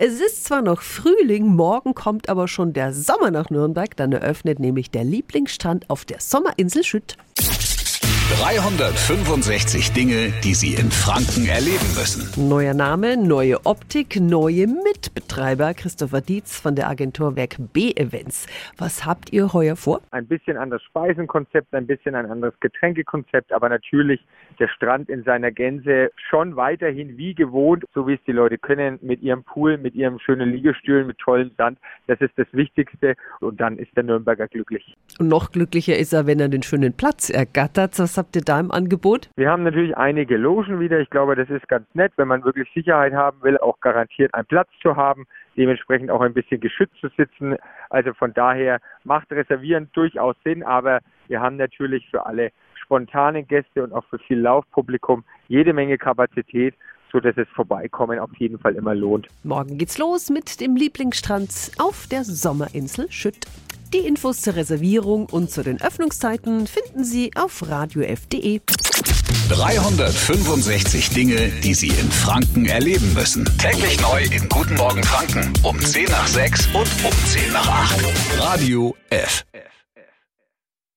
Es ist zwar noch Frühling, morgen kommt aber schon der Sommer nach Nürnberg. Dann eröffnet nämlich der Lieblingsstrand auf der Sommerinsel Schütt. 365 Dinge, die Sie in Franken erleben müssen. Neuer Name, neue Optik, neue Mitbetreiber. Christopher Dietz von der Agentur Werk B Events. Was habt ihr heuer vor? Ein bisschen anderes Speisenkonzept, ein bisschen ein anderes Getränkekonzept, aber natürlich der Strand in seiner Gänze schon weiterhin wie gewohnt, so wie es die Leute können, mit ihrem Pool, mit ihrem schönen Liegestühlen, mit tollem Sand. Das ist das Wichtigste und dann ist der Nürnberger glücklich. Und noch glücklicher ist er, wenn er den schönen Platz ergattert. Was habt ihr da im Angebot? Wir haben natürlich einige Logen wieder. Ich glaube, das ist ganz nett, wenn man wirklich Sicherheit haben will, auch garantiert einen Platz zu haben, dementsprechend auch ein bisschen geschützt zu sitzen. Also von daher macht Reservieren durchaus Sinn, aber wir haben natürlich für alle spontanen Gäste und auch für viel Laufpublikum jede Menge Kapazität so dass es Vorbeikommen auf jeden Fall immer lohnt. Morgen geht's los mit dem Lieblingsstrand auf der Sommerinsel Schütt. Die Infos zur Reservierung und zu den Öffnungszeiten finden Sie auf radiof.de. 365 Dinge, die Sie in Franken erleben müssen. Täglich neu in Guten Morgen Franken um 10 nach 6 und um 10 nach 8. Radio F.